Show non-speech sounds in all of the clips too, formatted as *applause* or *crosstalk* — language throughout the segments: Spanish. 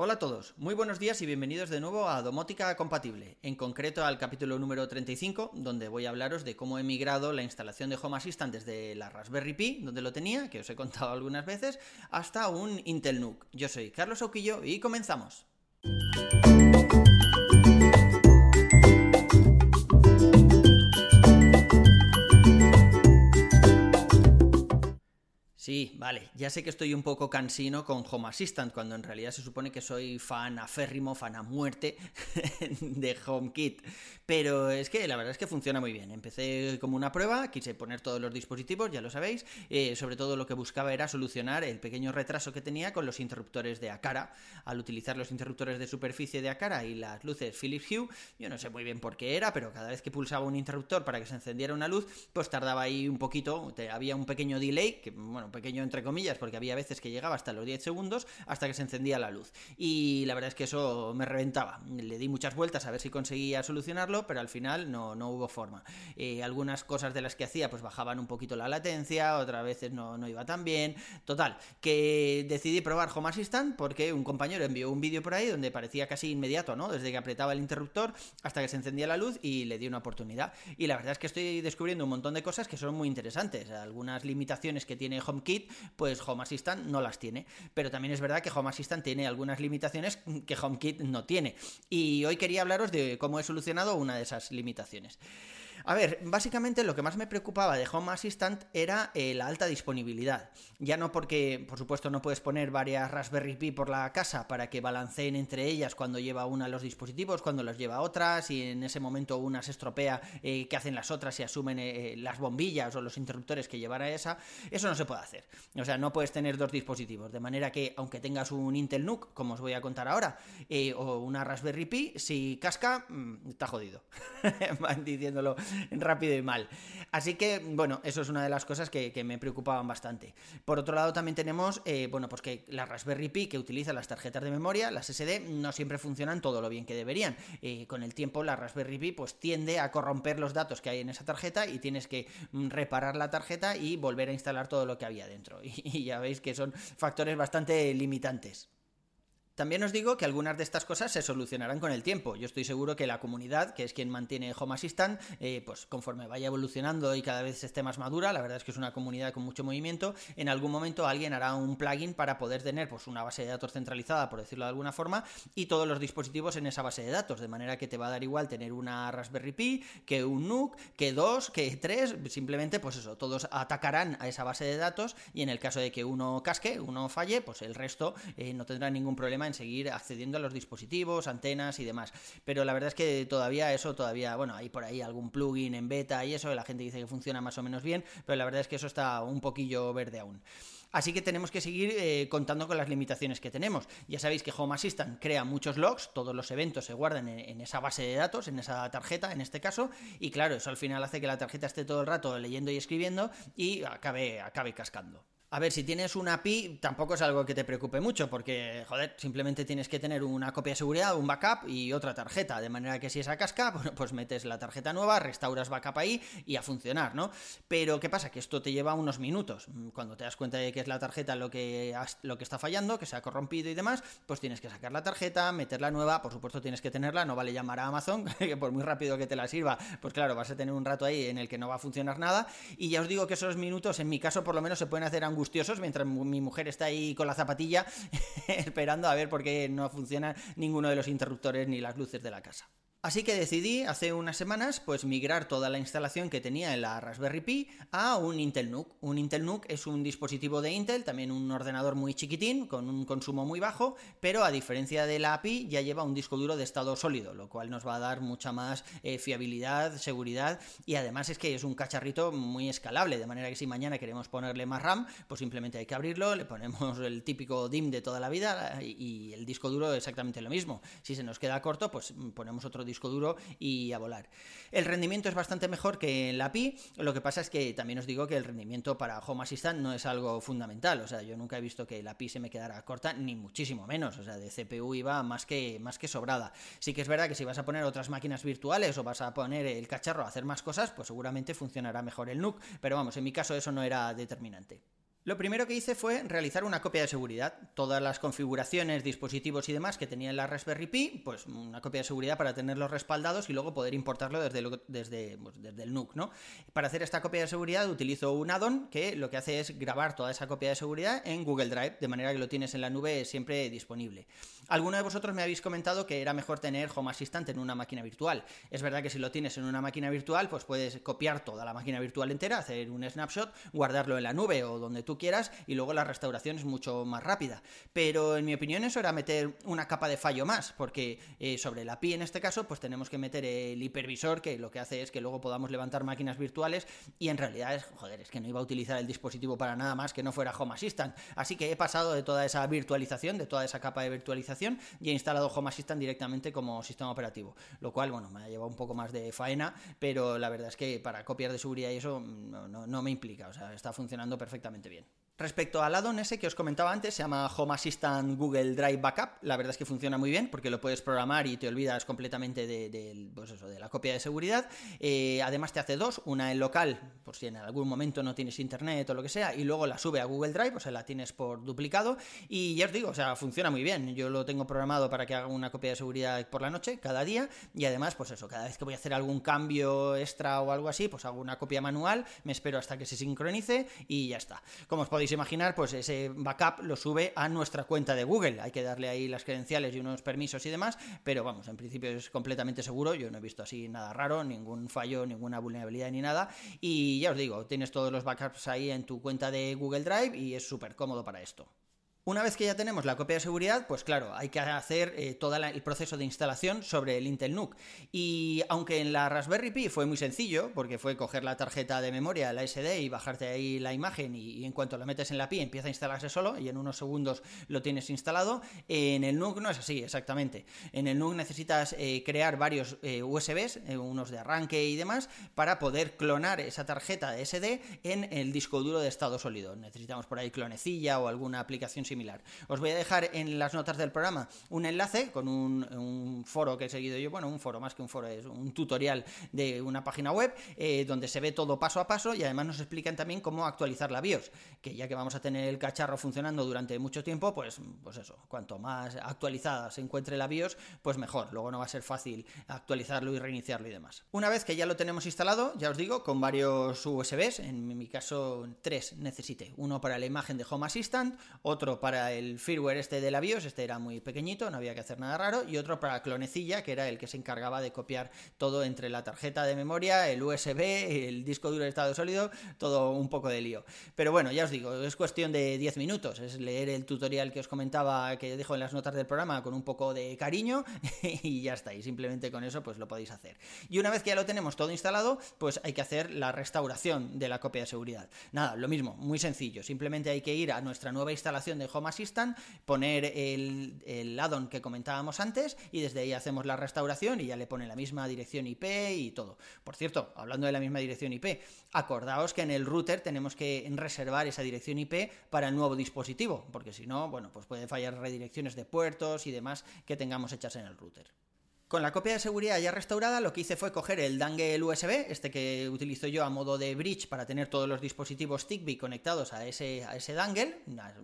Hola a todos, muy buenos días y bienvenidos de nuevo a Domótica Compatible, en concreto al capítulo número 35, donde voy a hablaros de cómo he migrado la instalación de Home Assistant desde la Raspberry Pi, donde lo tenía, que os he contado algunas veces, hasta un Intel NUC. Yo soy Carlos Auquillo y comenzamos. Sí, vale, ya sé que estoy un poco cansino con Home Assistant, cuando en realidad se supone que soy fan aférrimo, fan a muerte *laughs* de HomeKit, pero es que la verdad es que funciona muy bien. Empecé como una prueba, quise poner todos los dispositivos, ya lo sabéis, eh, sobre todo lo que buscaba era solucionar el pequeño retraso que tenía con los interruptores de Acara. Al utilizar los interruptores de superficie de Acara y las luces Philips Hue, yo no sé muy bien por qué era, pero cada vez que pulsaba un interruptor para que se encendiera una luz, pues tardaba ahí un poquito, había un pequeño delay, que bueno, pequeño entre comillas, porque había veces que llegaba hasta los 10 segundos hasta que se encendía la luz. Y la verdad es que eso me reventaba. Le di muchas vueltas a ver si conseguía solucionarlo, pero al final no, no hubo forma. Eh, algunas cosas de las que hacía pues bajaban un poquito la latencia, otras veces no, no iba tan bien. Total, que decidí probar Home Assistant porque un compañero envió un vídeo por ahí donde parecía casi inmediato, ¿no? Desde que apretaba el interruptor hasta que se encendía la luz y le di una oportunidad. Y la verdad es que estoy descubriendo un montón de cosas que son muy interesantes. Algunas limitaciones que tiene HomeKit pues Home Assistant no las tiene. Pero también es verdad que Home Assistant tiene algunas limitaciones que HomeKit no tiene. Y hoy quería hablaros de cómo he solucionado una de esas limitaciones. A ver, básicamente lo que más me preocupaba de Home Assistant era eh, la alta disponibilidad. Ya no porque, por supuesto, no puedes poner varias Raspberry Pi por la casa para que balanceen entre ellas cuando lleva una los dispositivos, cuando los lleva otras, y en ese momento una se estropea, eh, ¿qué hacen las otras y asumen eh, las bombillas o los interruptores que llevará esa? Eso no se puede hacer. O sea, no puedes tener dos dispositivos. De manera que, aunque tengas un Intel NUC, como os voy a contar ahora, o una Raspberry Pi, si casca, mm, está jodido. *laughs* Van diciéndolo *laughs* rápido y mal. Así que, bueno, eso es una de las cosas que, me preocupaban bastante. Por otro lado, también tenemos, eh, bueno, pues que la Raspberry Pi que utiliza las tarjetas de memoria, las SD, no siempre funcionan todo lo bien que deberían. Eh, con el tiempo, la Raspberry Pi pues tiende a corromper los datos que hay en esa tarjeta y tienes que mm, reparar la tarjeta y volver a instalar todo lo que había dentro. *laughs* y ya veis que son factores bastante limitantes. También os digo que algunas de estas cosas se solucionarán con el tiempo. Yo estoy seguro que la comunidad, que es quien mantiene Home Assistant, eh, pues conforme vaya evolucionando y cada vez esté más madura, la verdad es que es una comunidad con mucho movimiento, en algún momento alguien hará un plugin para poder tener pues, una base de datos centralizada, por decirlo de alguna forma, y todos los dispositivos en esa base de datos, de manera que te va a dar igual tener una Raspberry Pi que un NUC, que dos, que tres, simplemente pues eso, todos atacarán a esa base de datos y en el caso de que uno casque, uno falle, pues el resto eh, no tendrá ningún problema en seguir accediendo a los dispositivos, antenas y demás. Pero la verdad es que todavía eso, todavía, bueno, hay por ahí algún plugin en beta y eso, la gente dice que funciona más o menos bien, pero la verdad es que eso está un poquillo verde aún. Así que tenemos que seguir eh, contando con las limitaciones que tenemos. Ya sabéis que Home Assistant crea muchos logs, todos los eventos se guardan en, en, esa base de datos, en esa tarjeta en este caso, y claro, eso al final hace que la tarjeta esté todo el rato leyendo y escribiendo y acabe, acabe cascando. A ver, si tienes una API, tampoco es algo que te preocupe mucho, porque, joder, simplemente tienes que tener una copia de seguridad, un backup y otra tarjeta. De manera que si esa casca, *laughs* bueno, pues metes la tarjeta nueva, restauras backup ahí y a funcionar, ¿no? Pero, ¿qué pasa? Que esto te lleva unos minutos. Cuando te das cuenta de que es la tarjeta lo que, lo que está fallando, que se ha corrompido y demás, pues tienes que sacar la tarjeta, meterla nueva, por supuesto tienes que tenerla, no vale llamar a Amazon, *laughs* que por muy rápido que te la sirva, pues claro, vas a tener un rato ahí en el que no va a funcionar nada. Y ya os digo que esos minutos, en mi caso, por lo menos se pueden hacer angustiosos mientras mi mujer está ahí con la zapatilla *laughs* esperando a ver por qué no funciona ninguno de los interruptores ni las luces de la casa. Así que decidí hace unas semanas pues migrar toda la instalación que tenía en la Raspberry Pi a un Intel NUC. Un Intel NUC es un dispositivo de Intel, también un ordenador muy chiquitín, con un consumo muy bajo, pero a diferencia de la API ya lleva un disco duro de estado sólido, lo cual nos va a dar mucha más eh, fiabilidad, seguridad y además es que es un cacharrito muy escalable, de manera que si mañana queremos ponerle más RAM, pues simplemente hay que abrirlo, le ponemos el típico DIM de toda la vida y, el disco duro exactamente lo mismo. Si se nos queda corto, pues ponemos otro disco duro y a volar. El rendimiento es bastante mejor que en la API, lo que pasa es que también os digo que el rendimiento para Home Assistant no es algo fundamental, o sea, yo nunca he visto que la API se me quedara corta, ni muchísimo menos, o sea, de CPU iba más que, más que sobrada. Sí que es verdad que si vas a poner otras máquinas virtuales o vas a poner el cacharro a hacer más cosas, pues seguramente funcionará mejor el NUC, pero vamos, en mi caso eso no era determinante. Lo primero que hice fue realizar una copia de seguridad. Todas las configuraciones, dispositivos y demás que tenía en la Raspberry Pi, pues una copia de seguridad para tenerlos respaldados y luego poder importarlo desde, desde, pues, desde el NUC, ¿no? Para hacer esta copia de seguridad utilizo un add-on que lo que hace es grabar toda esa copia de seguridad en Google Drive, de manera que lo tienes en la nube siempre disponible. Alguno de vosotros me habéis comentado que era mejor tener Home Assistant en una máquina virtual. Es verdad que si lo tienes en una máquina virtual, pues puedes copiar toda la máquina virtual entera, hacer un snapshot, guardarlo en la nube o donde tú quieras y luego la restauración es mucho más rápida. Pero en mi opinión eso era meter una capa de fallo más, porque eh, sobre la API en este caso pues tenemos que meter el hipervisor que lo que hace es que luego podamos levantar máquinas virtuales y en realidad es, joder, es que no iba a utilizar el dispositivo para nada más que no fuera Home Assistant. Así que he pasado de toda esa virtualización, de toda esa capa de virtualización y he instalado Home Assistant directamente como sistema operativo, lo cual, bueno, me ha llevado un poco más de faena, pero la verdad es que para copiar de seguridad y eso no me implica, o sea, está funcionando perfectamente bien. Respecto al addon ese que os comentaba antes, se llama Home Assistant Google Drive Backup. La verdad es que funciona muy bien porque lo puedes programar y te olvidas completamente de, pues de la copia de seguridad. Eh, además te hace dos, una en local, por si en algún momento no tienes internet o lo que sea, y luego la sube a Google Drive, o sea, la tienes por duplicado. Y ya os digo, o sea, funciona muy bien. Yo lo tengo programado para que haga una copia de seguridad por la noche, cada día, y además, pues eso, cada vez que voy a hacer algún cambio extra o algo así, pues hago una copia manual, me espero hasta que se sincronice y ya está. Como os imaginar, pues ese backup lo sube a nuestra cuenta de Google. Hay que darle ahí las credenciales y unos permisos y demás, pero vamos, en principio es completamente seguro. Yo no he visto así nada raro, ningún fallo, ninguna vulnerabilidad ni nada. Y ya os digo, tienes todos los backups ahí en tu cuenta de Google Drive y es súper cómodo para esto. Una vez que ya tenemos la copia de seguridad, pues claro, hay que hacer eh, todo el proceso de instalación sobre el Intel NUC. Y aunque en la Raspberry Pi fue muy sencillo, porque fue coger la tarjeta de memoria, la SD, y bajarte ahí la imagen, y, en cuanto la metes en la Pi empieza a instalarse solo, y en unos segundos lo tienes instalado, en el NUC no es así, exactamente. En el NUC necesitas eh, crear varios eh, USBs, unos de arranque y demás, para poder clonar esa tarjeta SD en el disco duro de estado sólido. Necesitamos por ahí clonecilla o alguna aplicación similar os voy a dejar en las notas del programa un enlace con un, foro que he seguido yo, bueno, un foro más que un foro, es un tutorial de una página web eh, donde se ve todo paso a paso y además nos explican también cómo actualizar la BIOS, que ya que vamos a tener el cacharro funcionando durante mucho tiempo, pues, pues eso, cuanto más actualizada se encuentre la BIOS, pues mejor, luego no va a ser fácil actualizarlo y reiniciarlo y demás. Una vez que ya lo tenemos instalado, ya os digo, con varios USBs, en mi caso tres necesité, uno para la imagen de Home Assistant, otro para el firmware este de la BIOS, este era muy pequeñito, no había que hacer nada raro, y otro para clonecilla, que era el que se encargaba de copiar todo entre la tarjeta de memoria, el USB, el disco duro de estado sólido, todo un poco de lío. Pero bueno, ya os digo, es cuestión de 10 minutos, es leer el tutorial que os comentaba, que dejo en las notas del programa con un poco de cariño *laughs* y ya está, y simplemente con eso pues lo podéis hacer. Y una vez que ya lo tenemos todo instalado, pues hay que hacer la restauración de la copia de seguridad. Nada, lo mismo, muy sencillo, simplemente hay que ir a nuestra nueva instalación de Home Assistant, poner el, el add-on que comentábamos antes y desde ahí hacemos la restauración y ya le pone la misma dirección IP y todo. Por cierto, hablando de la misma dirección IP, acordaos que en el router tenemos que reservar esa dirección IP para el nuevo dispositivo, porque si no, bueno, pues puede fallar redirecciones de puertos y demás que tengamos hechas en el router. Con la copia de seguridad ya restaurada, lo que hice fue coger el dangle USB, este que utilizo yo a modo de bridge para tener todos los dispositivos Zigbee conectados a ese, dangle.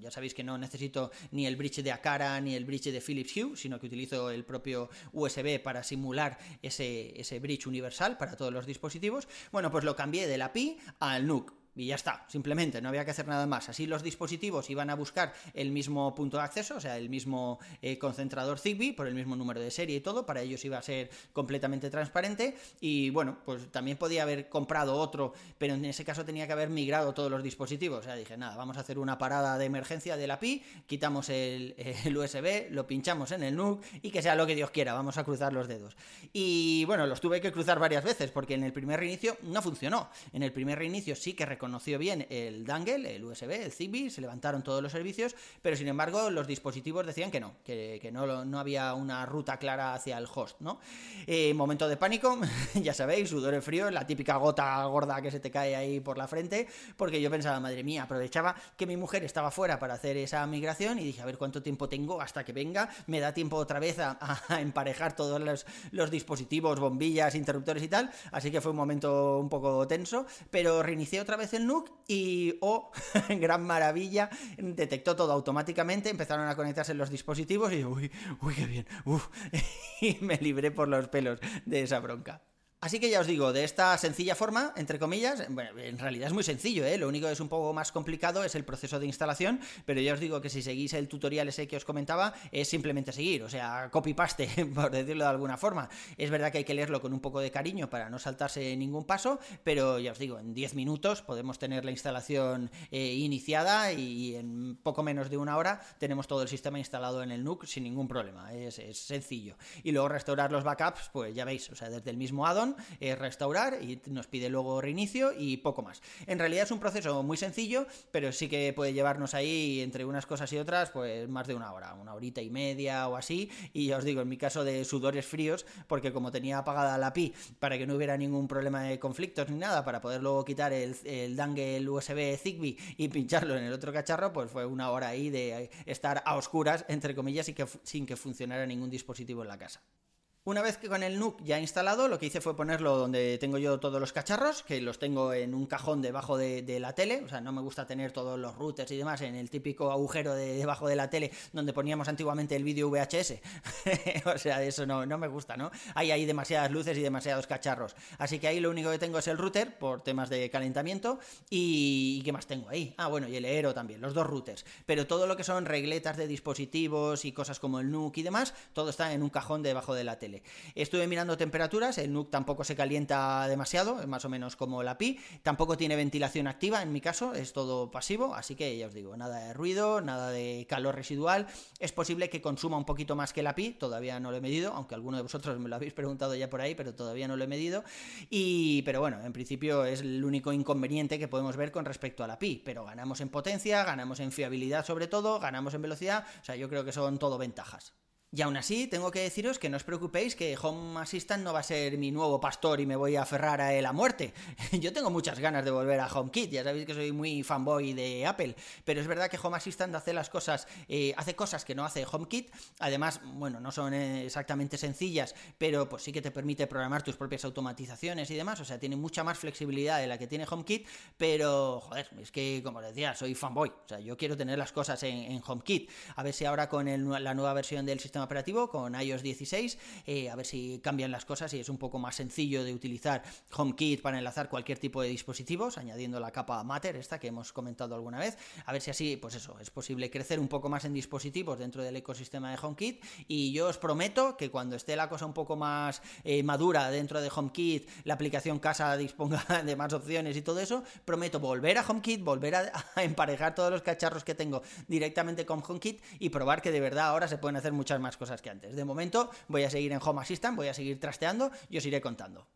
Ya sabéis que no necesito ni el bridge de Akara ni el bridge de Philips Hue, sino que utilizo el propio USB para simular ese, ese bridge universal para todos los dispositivos. Bueno, pues lo cambié de la Pi al NUC y ya está, simplemente, no había que hacer nada más. Así los dispositivos iban a buscar el mismo punto de acceso, o sea, el mismo eh, concentrador Zigbee, por el mismo número de serie y todo, para ellos iba a ser completamente transparente. Y bueno, pues también podía haber comprado otro, pero en ese caso tenía que haber migrado todos los dispositivos. O sea, dije, nada, vamos a hacer una parada de emergencia de la PI, quitamos el, el USB, lo pinchamos en el NUC y que sea lo que Dios quiera, vamos a cruzar los dedos. Y bueno, los tuve que cruzar varias veces, porque en el primer reinicio no funcionó. En el primer reinicio sí que conoció bien el dangle, el USB, el Zigbee, se levantaron todos los servicios, pero sin embargo los dispositivos decían que no, que, no, no, había una ruta clara hacia el host, ¿no? Eh, momento de pánico, *laughs* ya sabéis, sudor frío, la típica gota gorda que se te cae ahí por la frente, porque yo pensaba, madre mía, aprovechaba que mi mujer estaba fuera para hacer esa migración y dije, a ver cuánto tiempo tengo hasta que venga, me da tiempo otra vez a, emparejar todos los, los dispositivos, bombillas, interruptores y tal, así que fue un momento un poco tenso, pero reinicié otra vez NUC y, oh, *laughs* gran maravilla, detectó todo automáticamente, empezaron a conectarse los dispositivos y, uy, uy, qué bien, uf, *laughs* y me libré por los pelos de esa bronca. Así que ya os digo, de esta sencilla forma, entre comillas, en realidad es muy sencillo, ¿eh? lo único que es un poco más complicado es el proceso de instalación, pero ya os digo que si seguís el tutorial ese que os comentaba, es simplemente seguir, o sea, copy-paste, *laughs* por decirlo de alguna forma. Es verdad que hay que leerlo con un poco de cariño para no saltarse ningún paso, pero ya os digo, en 10 minutos podemos tener la instalación eh, iniciada y en poco menos de una hora tenemos todo el sistema instalado en el NUC sin ningún problema, es, es sencillo. Y luego restaurar los backups, pues ya veis, o sea, desde el mismo addon restaurar y nos pide luego reinicio y poco más. En realidad es un proceso muy sencillo, pero sí que puede llevarnos ahí entre unas cosas y otras, pues más de una hora, una horita y media o así. Y ya os digo, en mi caso de sudores fríos, porque como tenía apagada la PI para que no hubiera ningún problema de conflictos ni nada, para poder luego quitar el, el dangle USB Zigbee y pincharlo en el otro cacharro, pues fue una hora ahí de estar a oscuras, entre comillas, y que, sin que funcionara ningún dispositivo en la casa. Una vez que con el NUC ya instalado, lo que hice fue ponerlo donde tengo yo todos los cacharros, que los tengo en un cajón debajo de, la tele, o sea, no me gusta tener todos los routers y demás en el típico agujero de, debajo de la tele donde poníamos antiguamente el vídeo VHS. *laughs* o sea, eso no, no me gusta, ¿no? Hay ahí demasiadas luces y demasiados cacharros. Así que ahí lo único que tengo es el router por temas de calentamiento y, ¿qué más tengo ahí? Ah, bueno, y el Aero también, los dos routers. Pero todo lo que son regletas de dispositivos y cosas como el NUC y demás, todo está en un cajón debajo de la tele. Estuve mirando temperaturas, el NUC tampoco se calienta demasiado, es más o menos como la Pi, tampoco tiene ventilación activa en mi caso, es todo pasivo, así que ya os digo, nada de ruido, nada de calor residual, es posible que consuma un poquito más que la Pi, todavía no lo he medido, aunque alguno de vosotros me lo habéis preguntado ya por ahí, pero todavía no lo he medido, y pero bueno, en principio es el único inconveniente que podemos ver con respecto a la Pi, pero ganamos en potencia, ganamos en fiabilidad sobre todo, ganamos en velocidad, o sea, yo creo que son todo ventajas. Y aún así, tengo que deciros que no os preocupéis que Home Assistant no va a ser mi nuevo pastor y me voy a aferrar a él a muerte. *laughs* Yo tengo muchas ganas de volver a HomeKit, ya sabéis que soy muy fanboy de Apple, pero es verdad que Home Assistant hace las cosas, eh, hace cosas que no hace HomeKit, además, bueno, no son eh, exactamente sencillas, pero pues sí que te permite programar tus propias automatizaciones y demás, o sea, tiene mucha más flexibilidad de la que tiene HomeKit, pero, joder, es que, como decía, soy fanboy, o sea, yo quiero tener las cosas en, HomeKit, a ver si ahora con la nueva versión del sistema operativo con iOS 16, eh, a ver si cambian las cosas y es un poco más sencillo de utilizar HomeKit para enlazar cualquier tipo de dispositivos, añadiendo la capa Matter, esta que hemos comentado alguna vez, a ver si así, pues eso, es posible crecer un poco más en dispositivos dentro del ecosistema de HomeKit. Y yo os prometo que cuando esté la cosa un poco más eh, madura dentro de HomeKit, la aplicación casa disponga *laughs* de más opciones y todo eso, prometo volver a HomeKit, volver a, *laughs* a emparejar todos los cacharros que tengo directamente con HomeKit y probar que de verdad ahora se pueden hacer muchas más cosas que antes. De momento voy a seguir en Home Assistant, voy a seguir trasteando y os iré contando.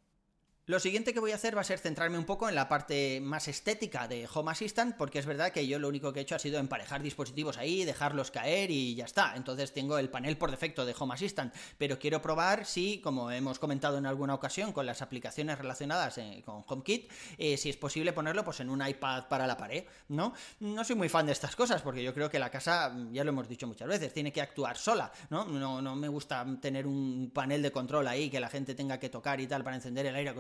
Lo siguiente que voy a hacer va a ser centrarme un poco en la parte más estética de Home Assistant, porque es verdad que yo lo único que he hecho ha sido emparejar dispositivos ahí, dejarlos caer y ya está. Entonces tengo el panel por defecto de Home Assistant, pero quiero probar si, como hemos comentado en alguna ocasión con las aplicaciones relacionadas eh, con HomeKit, eh, si es posible ponerlo pues en un iPad para la pared, ¿no? No soy muy fan de estas cosas, porque yo creo que la casa, ya lo hemos dicho muchas veces, tiene que actuar sola, ¿no? No, no me gusta tener un panel de control ahí que la gente tenga que tocar y tal para encender el aire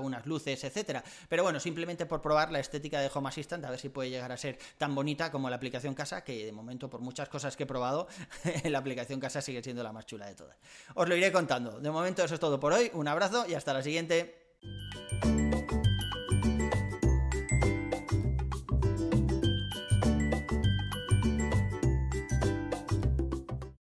unas luces, etcétera. Pero bueno, simplemente por probar la estética de Home Assistant, a ver si puede llegar a ser tan bonita como la aplicación casa, que de momento, por muchas cosas que he probado, *laughs* la aplicación casa sigue siendo la más chula de todas. Os lo iré contando. De momento, eso es todo por hoy. Un abrazo y hasta la siguiente.